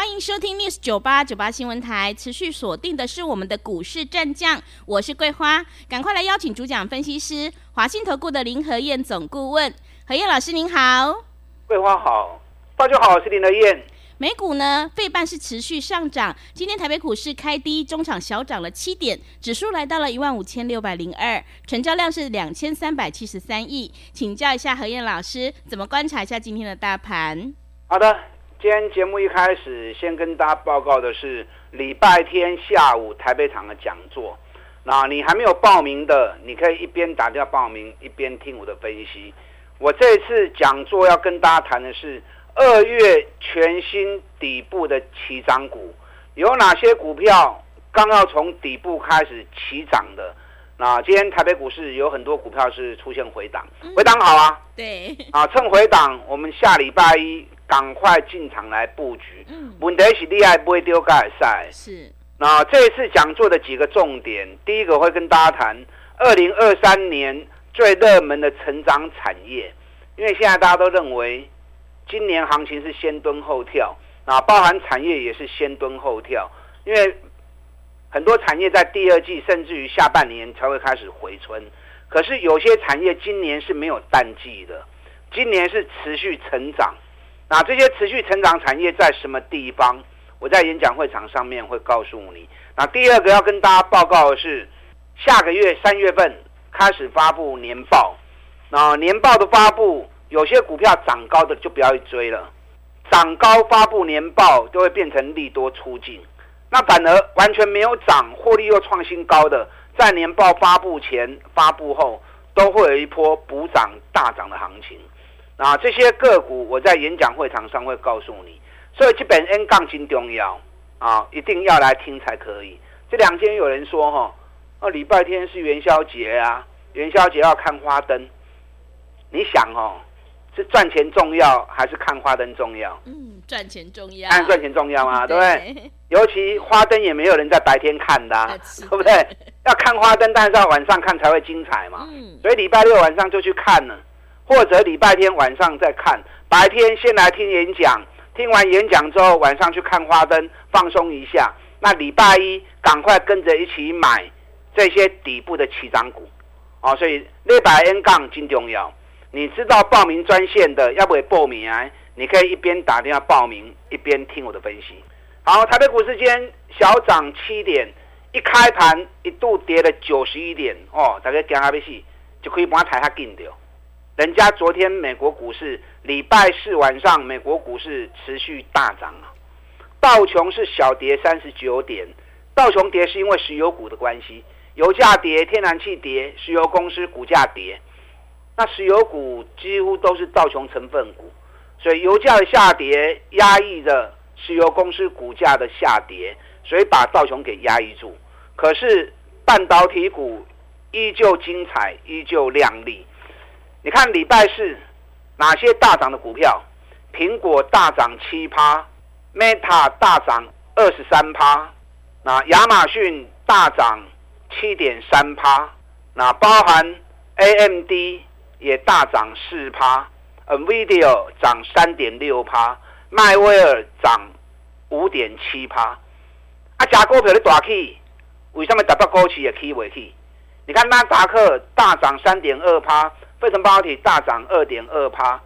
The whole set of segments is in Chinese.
欢迎收听 News 九八九八新闻台，持续锁定的是我们的股市战将，我是桂花，赶快来邀请主讲分析师华信投顾的林和燕总顾问，何燕老师您好，桂花好，大家好，我是林和燕。美股呢，费半是持续上涨，今天台北股市开低，中场小涨了七点，指数来到了一万五千六百零二，成交量是两千三百七十三亿，请教一下何燕老师，怎么观察一下今天的大盘？好的。今天节目一开始，先跟大家报告的是礼拜天下午台北场的讲座。那你还没有报名的，你可以一边打电话报名，一边听我的分析。我这次讲座要跟大家谈的是二月全新底部的起涨股，有哪些股票刚要从底部开始起涨的？那今天台北股市有很多股票是出现回档，回档好啊。对。啊，趁回档，我们下礼拜一。赶快进场来布局。嗯，问题是厉害不会丢盖赛。是。那这一次讲座的几个重点，第一个会跟大家谈二零二三年最热门的成长产业，因为现在大家都认为今年行情是先蹲后跳，那包含产业也是先蹲后跳，因为很多产业在第二季甚至于下半年才会开始回春，可是有些产业今年是没有淡季的，今年是持续成长。那这些持续成长产业在什么地方？我在演讲会场上面会告诉你。那第二个要跟大家报告的是，下个月三月份开始发布年报。那年报的发布，有些股票涨高的就不要去追了，涨高发布年报就会变成利多出尽。那反而完全没有涨，获利又创新高的，在年报发布前、发布后都会有一波补涨大涨的行情。啊，这些个股我在演讲会场上会告诉你，所以基本 N 杠金重要啊，一定要来听才可以。这两天有人说哈，啊，礼拜天是元宵节啊，元宵节要看花灯。你想哦，是赚钱重要还是看花灯重要？嗯，赚钱重要。看赚钱重要啊？对不对？尤其花灯也没有人在白天看的，啊，对不对？要看花灯，但是要晚上看才会精彩嘛。嗯。所以礼拜六晚上就去看了。或者礼拜天晚上再看，白天先来听演讲，听完演讲之后晚上去看花灯，放松一下。那礼拜一赶快跟着一起买这些底部的起涨股，哦，所以礼拜 N 杠真重要。你知道报名专线的要不要报名啊？你可以一边打电话报名，一边听我的分析。好，台北股市间小涨七点，一开盘一度跌了九十一点，哦，大家惊阿要死，就可以把它抬下紧掉。人家昨天美国股市礼拜四晚上，美国股市持续大涨啊，道琼是小跌三十九点，道琼跌是因为石油股的关系，油价跌，天然气跌，石油公司股价跌，那石油股几乎都是道琼成分股，所以油价的下跌压抑着石油公司股价的下跌，所以把道琼给压抑住。可是半导体股依旧精彩，依旧亮丽。你看礼拜四哪些大涨的股票？苹果大涨七趴，Meta 大涨二十三趴，那亚马逊大涨七点三趴，那包含 AMD 也大涨四趴，NVIDIA 涨三点六趴，迈威尔涨五点七趴。啊，假股票的大起，为什么达到高企也起不起？你看纳达克大涨三点二趴。费城半导体大涨二点二趴，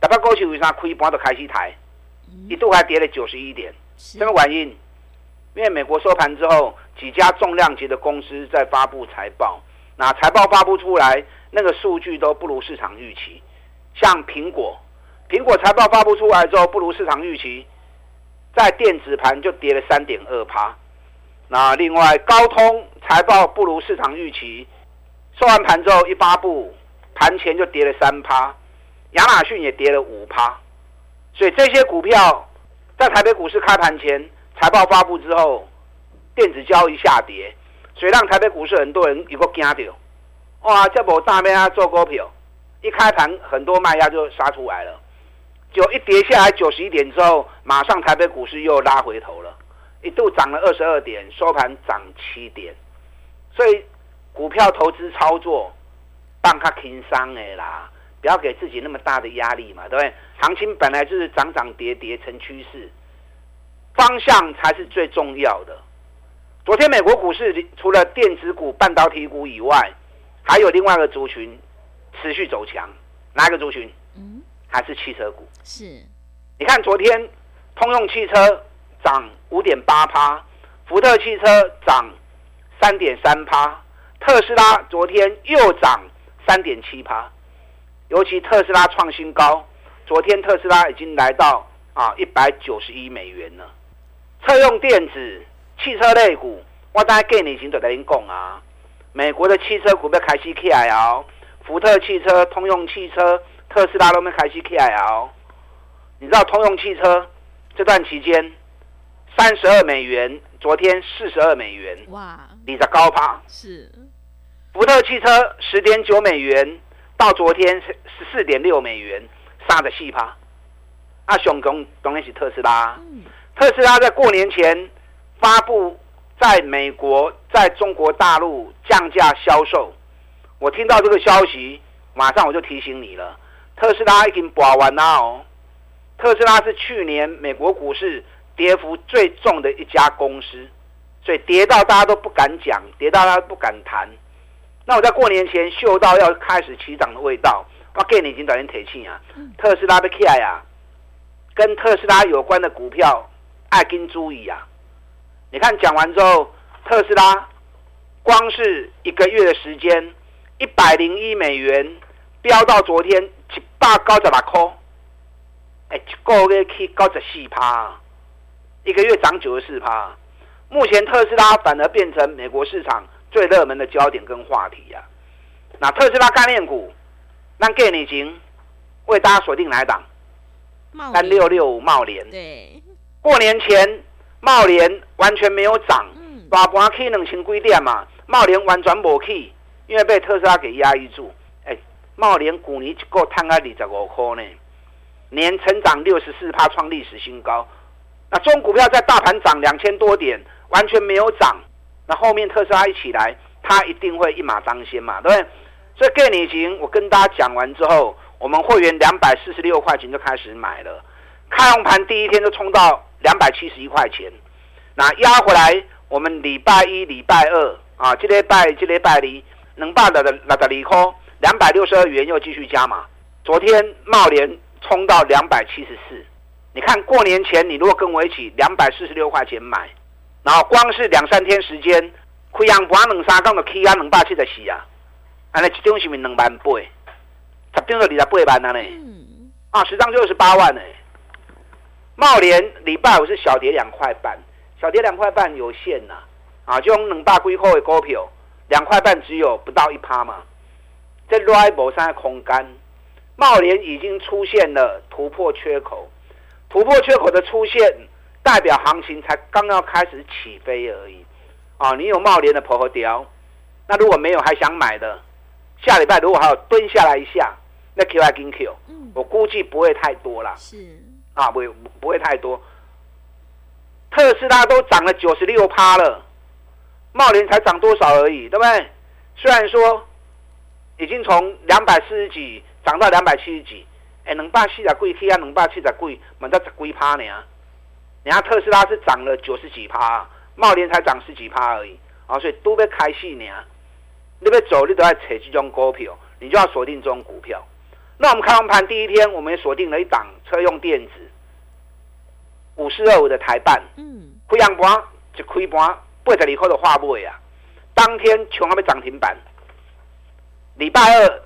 大盘过去为啥开盘就开始抬，一度还跌了九十一点，什么原因？因为美国收盘之后，几家重量级的公司在发布财报，那财报发布出来，那个数据都不如市场预期。像苹果，苹果财报发布出来之后不如市场预期，在电子盘就跌了三点二趴。那另外高通财报不如市场预期，收完盘之后一发布。盘前就跌了三趴，亚马逊也跌了五趴，所以这些股票在台北股市开盘前财报发布之后，电子交易下跌，所以让台北股市很多人有个惊掉，哇，这波大面啊做股票，一开盘很多卖压就杀出来了，就一跌下来九十一点之后，马上台北股市又拉回头了，一度涨了二十二点，收盘涨七点，所以股票投资操作，放较轻松的啦，不要给自己那么大的压力嘛，对不对？行情本来就是涨涨跌跌成趋势，方向才是最重要的。昨天美国股市除了电子股、半导体股以外，还有另外一个族群持续走强，哪一个族群？嗯，还是汽车股。是，你看昨天通用汽车涨五点八趴，福特汽车涨三点三趴，特斯拉昨天又涨三点七趴，尤其特斯拉创新高，昨天特斯拉已经来到啊一百九十一美元了，车用电子。汽车类股，我大概给你先在这里讲啊。美国的汽车股要开始起来哦，福特汽车、通用汽车、特斯拉都没开始起来哦。你知道通用汽车这段期间三十二美元，昨天四十二美元，哇，你在高趴是。福特汽车十点九美元，到昨天十十四点六美元，杀的细趴。啊，熊工当然是特斯拉，嗯、特斯拉在过年前。发布在美国、在中国大陆降价销售，我听到这个消息，马上我就提醒你了。特斯拉已经拔完了哦。特斯拉是去年美国股市跌幅最重的一家公司，所以跌到大家都不敢讲，跌到大家都不敢谈。那我在过年前嗅到要开始起涨的味道，我给你已经短线提气啊。特斯拉的起来啊，跟特斯拉有关的股票爱跟注意啊。你看，讲完之后，特斯拉光是一个月的时间，一百零一美元飙到昨天一百九十六块，哎，一个月可以高十四趴，一个月涨九十四趴。目前特斯拉反而变成美国市场最热门的焦点跟话题呀、啊。那特斯拉概念股，那给你行，为大家锁定哪一档？三六六五茂联。对，过年前。茂联完全没有涨，大盘起两千几点嘛，茂联完全没去，因为被特斯拉给压抑住。哎，茂联股你够探个二十五块呢，年成长六十四趴，创历史新高。那中股票在大盘涨两千多点，完全没有涨。那后面特斯拉一起来，它一定会一马当先嘛，对不对？所以概念型，我跟大家讲完之后，我们会员两百四十六块钱就开始买了，开红盘第一天就冲到。两百七十一块钱，那压回来，我们礼拜一、礼拜二啊，这礼拜、这礼拜里，能办的的那的利空，两百六十二元又继续加码。昨天茂联冲到两百七十四，你看过年前你如果跟我一起两百四十六块钱买，然后光是两三天时间，开阳盘两三杠的 K 啊两百七十四啊，安尼一张是咪两万八？十张就二十八万了呢，啊，十张就二十八万呢。茂联礼拜五是小跌两块半，小跌两块半有限呐，啊，就用两百几块的股票，两块半只有不到一趴嘛，这内部上的空间，茂联已经出现了突破缺口，突破缺口的出现，代表行情才刚要开始起飞而已，啊，你有茂联的婆和雕，那如果没有还想买的，下礼拜如果还有蹲下来一下，那 Q I 跟 Q，我估计不会太多了。是。啊，不会不会太多。特斯拉都涨了九十六趴了，茂联才涨多少而已，对不对？虽然说已经从两百四十几涨到两百七十几，哎，能霸气的贵气啊，能霸气的贵，满到十几趴呢。人家特斯拉是涨了九十几趴，茂联才涨十几趴而已啊，所以都被开戏呢。你要走，你都要扯这种股票，你就要锁定这种股票。那我们开完盘第一天，我们也锁定了一档车用电子，五四二五的台办，嗯，开阳盘就开盘八十二块的话尾啊，当天冲还没涨停板，礼拜二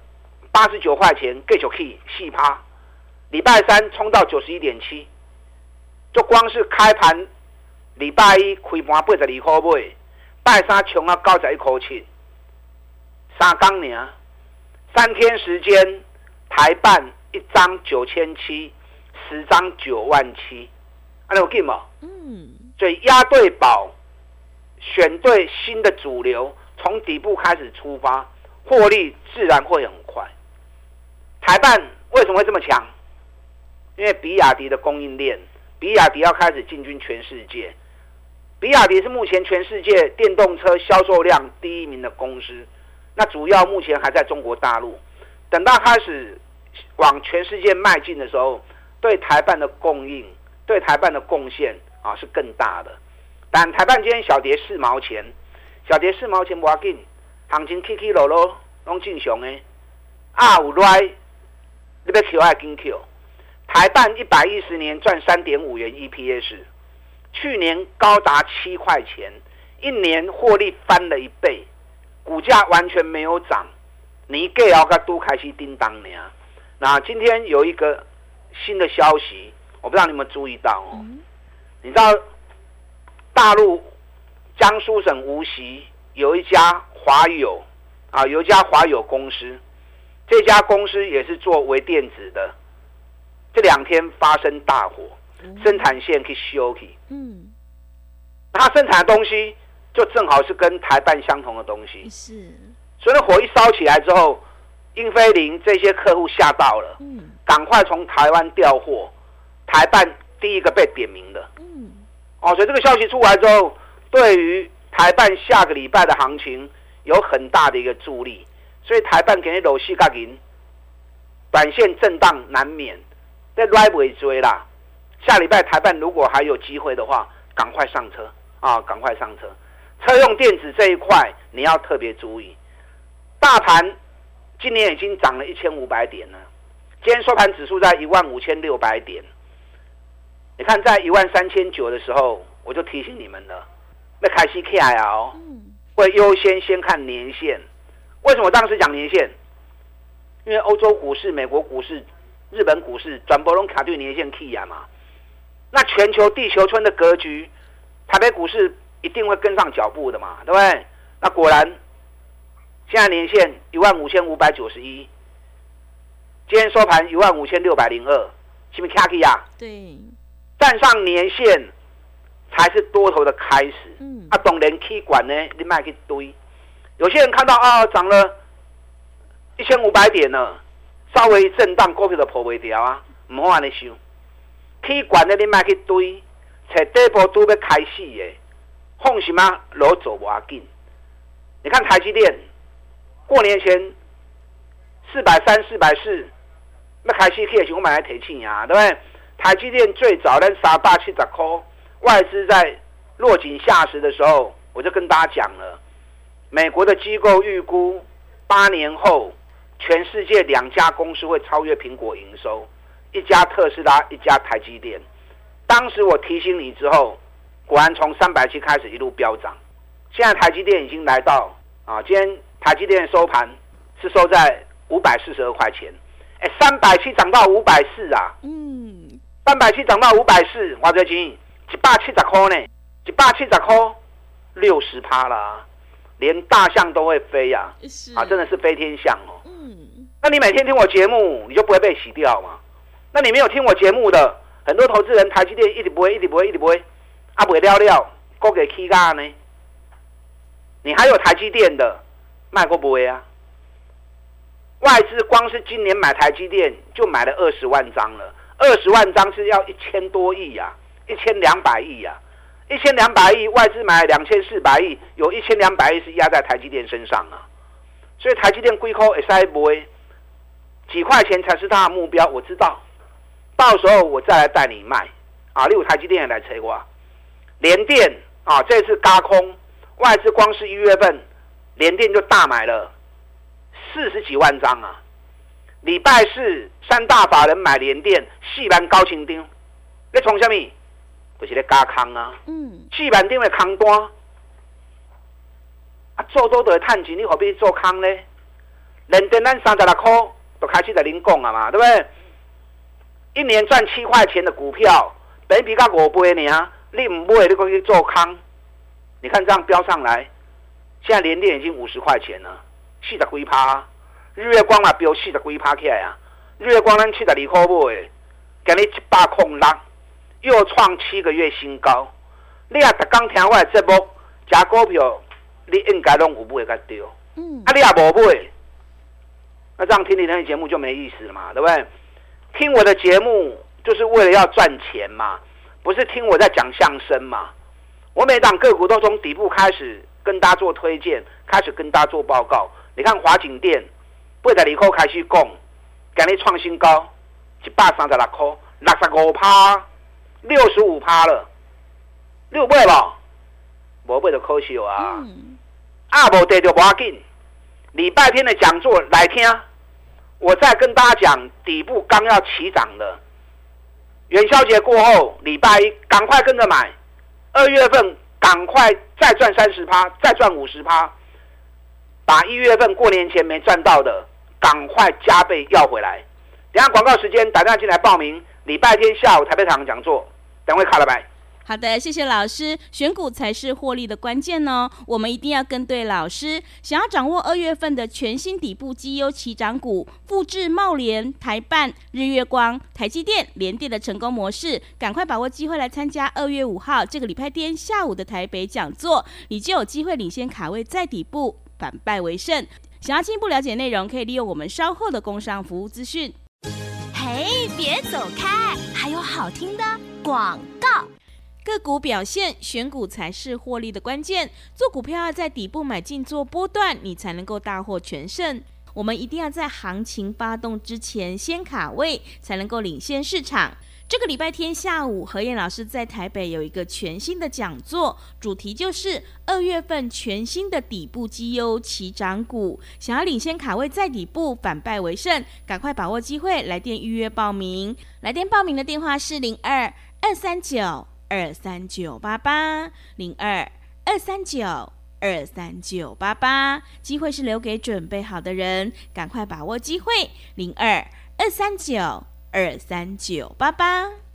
八十九块钱继续去四趴，礼拜三冲到九十一点七，就光是开盘礼拜一开盘八十二块尾，拜三冲啊九十一块七，三天呢，三天时间。台办一张九千七，十张九万七，啊，你有记吗？嗯，所以押对宝，选对新的主流，从底部开始出发，获利自然会很快。台办为什么会这么强？因为比亚迪的供应链，比亚迪要开始进军全世界。比亚迪是目前全世界电动车销售量第一名的公司，那主要目前还在中国大陆。等到开始往全世界迈进的时候，对台半的供应、对台半的贡献啊是更大的。但台半今天小跌四毛钱，小跌四毛钱不要紧，行情起起落落拢正常的。啊，有来你要 Q 还是 Q？台办一百一十年赚三点五元 EPS。去年高达七块钱，一年获利翻了一倍，股价完全没有涨。你给要个都开始叮当呢？那今天有一个新的消息，我不知道你们注意到哦。你知道大陆江苏省无锡有一家华友啊，有一家华友公司，这家公司也是做微电子的，这两天发生大火。生产线去修去，嗯，它生产的东西就正好是跟台办相同的东西，是，所以那火一烧起来之后，英飞凌这些客户吓到了，嗯，赶快从台湾调货，台办第一个被点名的，嗯，哦，所以这个消息出来之后，对于台办下个礼拜的行情有很大的一个助力，所以台办给你搂细个银，短线震荡难免，在来尾追啦。下礼拜台办如果还有机会的话，赶快上车啊！赶快上车。车用电子这一块你要特别注意。大盘今年已经涨了一千五百点了，今天收盘指数在一万五千六百点。你看在一万三千九的时候，我就提醒你们了，那开始 K I L 会优先先看年线。为什么当时讲年线？因为欧洲股市、美国股市、日本股市转波龙卡对年线 K 呀嘛。那全球地球村的格局，台北股市一定会跟上脚步的嘛，对不对？那果然，现在年线一万五千五百九十一，今天收盘一万五千六百零二，是不是卡起呀？对，站上年线才是多头的开始。嗯，啊，懂人 K 管呢，你卖去堆。有些人看到啊，涨了一千五百点了，稍微震荡，股票就破不掉啊，唔好安尼想。K 管的你买去堆，才底部都要开始的，放什么路走不要紧。你看台积电，过年前四百三、四百四，那开始可以我买来提钱呀，对不对？台积电最早在三百七十块，外资在落井下石的时候，我就跟大家讲了，美国的机构预估八年后，全世界两家公司会超越苹果营收。一家特斯拉，一家台积电。当时我提醒你之后，果然从三百七开始一路飙涨。现在台积电已经来到啊，今天台积电收盘是收在五百四十二块钱。哎，三百七涨到五百四啊！嗯，三百七涨到五百四，我最近一百七十块呢，一百七十块，六十趴了，连大象都会飞呀！啊，真的是飞天象哦。那你每天听我节目，你就不会被洗掉吗？那你没有听我节目的很多投资人，台积电一直不会，一直不会，一直不会，啊不会了了，过给 K 嘎呢？你还有台积电的卖过不会啊？外资光是今年买台积电就买了二十万张了，二十万张是要一千多亿呀，一千两百亿呀，一千两百亿外资买两千四百亿，有一千两百亿是压在台积电身上啊，所以台积电归扣 S I 不会几块钱才是他的目标，我知道。到时候我再来带你卖，啊，例如台积电也来催我，联电啊，这次加空，外资光是一月份，联电就大买了四十几万张啊。礼拜四三大法人买联电，四万高清丁，你从什么？就是咧加空啊。嗯。四万丁的空单，啊，做多都会赚钱，你何必做空呢？联电咱三十六块都开始在恁讲啊嘛，对不对？一年赚七块钱的股票，本比较五倍呢，你唔买你可以做空。你看这样飙上来，现在连电已经五十块钱了，四十几趴。日月光嘛飙四十几趴起来啊，日月光咱七十二块买，今日一百空六，又创七个月新高。你啊，逐刚听我的节目，加股票，你应该拢有买个对。嗯。啊，你也无买，那这样听你那节目就没意思了嘛，对不对？听我的节目就是为了要赚钱嘛，不是听我在讲相声嘛。我每档个股都从底部开始跟大家做推荐，开始跟大家做报告。你看华景电，八十二块开始讲，今日创新高，一百三十六块，六十五趴，六十五趴了，六倍了，无倍就可惜啊。啊，无跌就无要紧。礼拜天的讲座来听，我再跟大家讲底部刚要起涨的，元宵节过后，礼拜一赶快跟着买，二月份赶快再赚三十趴，再赚五十趴，把一月份过年前没赚到的，赶快加倍要回来。等下广告时间，打电话进来报名，礼拜天下午台北场讲座，等会卡了没？好的，谢谢老师。选股才是获利的关键哦，我们一定要跟对老师。想要掌握二月份的全新底部绩优起涨股，复制茂联、台半、日月光、台积电、联电的成功模式，赶快把握机会来参加二月五号这个礼拜天下午的台北讲座，你就有机会领先卡位在底部，反败为胜。想要进一步了解内容，可以利用我们稍后的工商服务资讯。嘿，别走开，还有好听的广告。个股表现，选股才是获利的关键。做股票要在底部买进做波段，你才能够大获全胜。我们一定要在行情发动之前先卡位，才能够领先市场。这个礼拜天下午，何燕老师在台北有一个全新的讲座，主题就是二月份全新的底部绩优起涨股。想要领先卡位在底部，反败为胜，赶快把握机会，来电预约报名。来电报名的电话是零二二三九。二三九八八零二二三九二三九八八，机会是留给准备好的人，赶快把握机会。零二二三九二三九八八。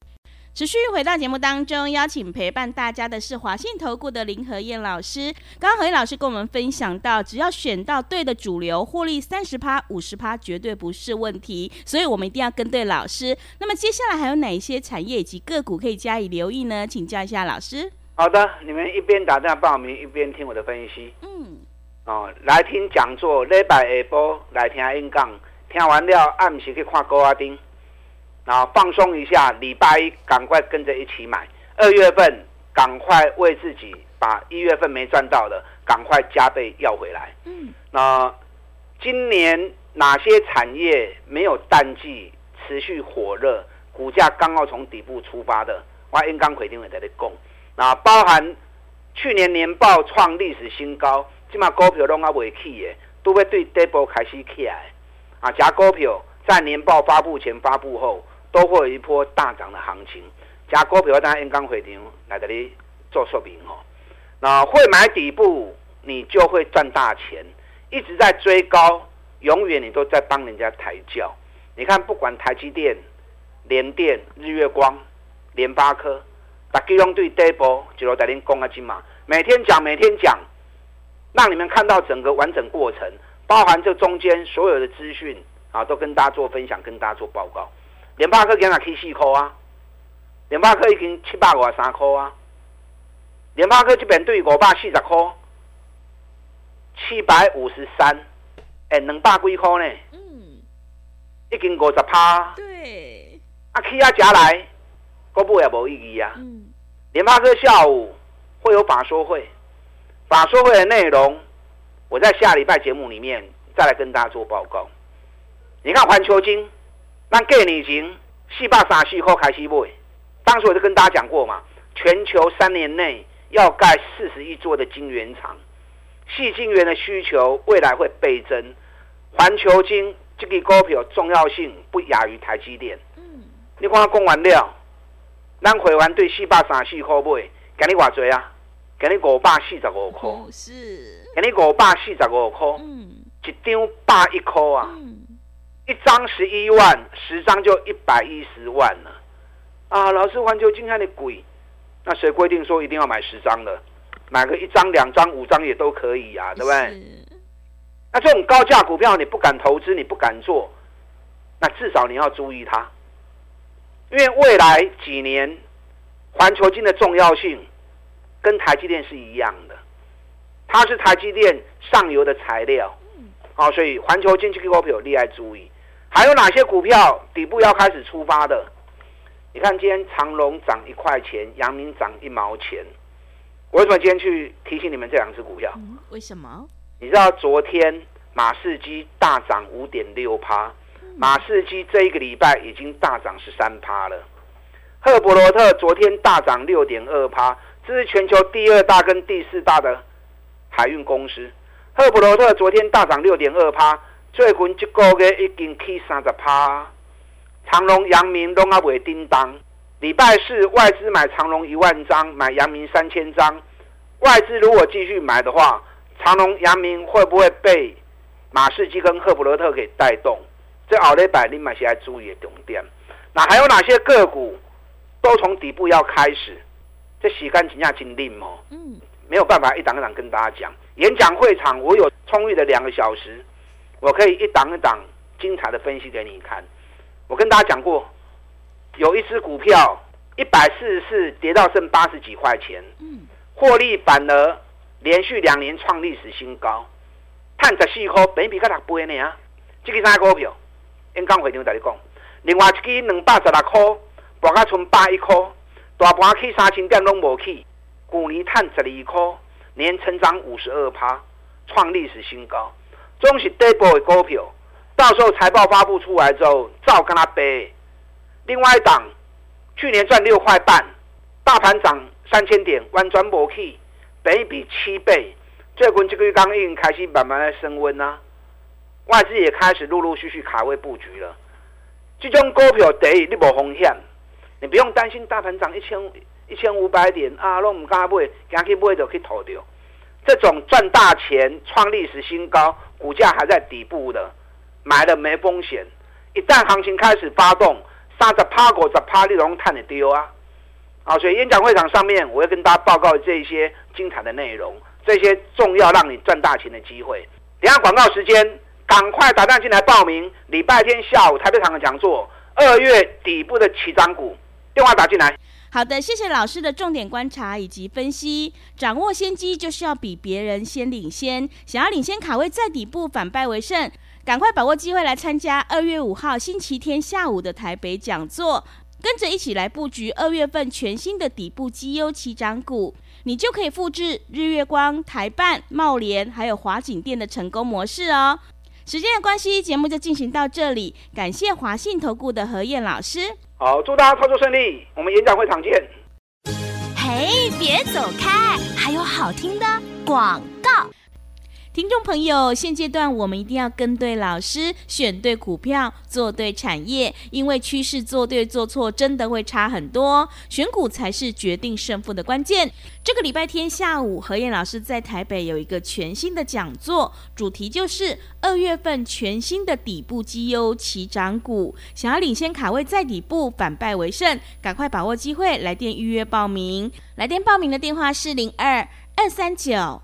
持续回到节目当中，邀请陪伴大家的是华信投顾的林和燕老师。刚刚和燕老师跟我们分享到，只要选到对的主流，获利三十趴、五十趴绝对不是问题。所以我们一定要跟对老师。那么接下来还有哪一些产业以及个股可以加以留意呢？请教一下老师。好的，你们一边打电话报名，一边听我的分析。嗯。哦，来听讲座，礼拜下晡来听演讲，听完了暗时去看高阿丁。然后放松一下，礼拜一赶快跟着一起买。二月份赶快为自己把一月份没赚到的赶快加倍要回来。嗯，那今年哪些产业没有淡季，持续火热，股价刚好从底部出发的？我应刚回定会在这里讲。那包含去年年报创历史新高，今嘛股票拢还未起的，都会对底部开始起来。啊，假股票在年报发布前、发布后。都会有一波大涨的行情，加股票当然刚回调来这里做说明哦。那会买底部，你就会赚大钱。一直在追高，永远你都在帮人家抬轿。你看，不管台积电、联电、日月光、联发科，大家用对 dable 就落在您讲啊金嘛，每天讲，每天讲，让你们看到整个完整过程，包含这中间所有的资讯啊，都跟大家做分享，跟大家做报告。联发科今日起四块啊，联发科已经七百五十三块啊，联发科这边对五百四十块，七百五十三，哎，两百几块呢？嗯，已经五十趴。对，啊，起啊加来，国不也无意义啊。嗯，联发科下午会有法说会，法说会的内容，我在下礼拜节目里面再来跟大家做报告。你看环球晶。那过年前四百三十块开始买，当时我就跟大家讲过嘛，全球三年内要盖四十亿座的晶圆厂，细晶圆的需求未来会倍增，环球晶这个股票重要性不亚于台积电。嗯，你看讲完了，咱会员对四百三十块买，给你偌济啊？给你五百四十五块，是，给你五百四十五块，嗯，一张百一块啊。嗯一张十一万，十张就一百一十万了，啊！老师，环球金看的鬼，那谁规定说一定要买十张的？买个一张、两张、五张也都可以啊，对不对？那这种高价股票你不敢投资，你不敢做，那至少你要注意它，因为未来几年环球金的重要性跟台积电是一样的，它是台积电上游的材料。好，所以环球经济股票你爱注意。还有哪些股票底部要开始出发的？你看今天长隆涨一块钱，阳明涨一毛钱。我为什么今天去提醒你们这两只股票？嗯，为什么？你知道昨天马士基大涨五点六趴，马士基这一个礼拜已经大涨十三趴了。赫伯罗特昨天大涨六点二趴，这是全球第二大跟第四大的海运公司。赫伯罗特昨天大涨六点二趴，最近一个月已经起三十趴。长隆、阳明拢阿未叮当。礼拜四外资买长隆一万张，买阳明三千张。外资如果继续买的话，长隆、阳明会不会被马士基跟赫普罗特给带动？这奥雷百你买些要注意的重点。那还有哪些个股都从底部要开始？这时间真正真冷哦。嗯，没有办法一档一档跟大家讲。演讲会场我有充裕的两个小时，我可以一档一档精彩的分析给你看。我跟大家讲过。有一只股票一百四十四跌到剩八十几块钱，获利反而连续两年创历史新高，探十四块，本比较六倍呢啊！这个啥股票？演讲会场在你讲，另外一支两百十六块，博到剩百一块，大盘去三千点拢无去，去年赚十二块，年成长五十二趴，创历史新高，总是底部的股票，到时候财报发布出来之后，照跟他背。另外一档，去年赚六块半，大盘涨三千点，完全无去，本益比七倍，最近这个月刚已经开始慢慢的升温啊，外资也开始陆陆续续卡位布局了。这种股票第一你无风险，你不用担心大盘涨一千一千五百点啊，拢唔敢买，惊去买就去套掉。这种赚大钱、创历史新高、股价还在底部的，买了没风险。一旦行情开始发动。三十趴过十趴，你拢赚得丢啊！啊，所以演讲会场上面，我会跟大家报告这一些精彩的内容，这些重要让你赚大钱的机会。等下广告时间，赶快打电话进来报名。礼拜天下午台北场的讲座，二月底部的起涨股，电话打进来。好的，谢谢老师的重点观察以及分析。掌握先机，就是要比别人先领先。想要领先卡位在底部，反败为胜。赶快把握机会来参加二月五号星期天下午的台北讲座，跟着一起来布局二月份全新的底部绩优起涨股，你就可以复制日月光、台办、茂联还有华景电的成功模式哦。时间的关系，节目就进行到这里，感谢华信投顾的何燕老师。好，祝大家操作顺利，我们演讲会场见。嘿，别走开，还有好听的广告。听众朋友，现阶段我们一定要跟对老师，选对股票，做对产业，因为趋势做对做错真的会差很多，选股才是决定胜负的关键。这个礼拜天下午，何燕老师在台北有一个全新的讲座，主题就是二月份全新的底部绩优起涨股，想要领先卡位在底部，反败为胜，赶快把握机会，来电预约报名。来电报名的电话是零二二三九。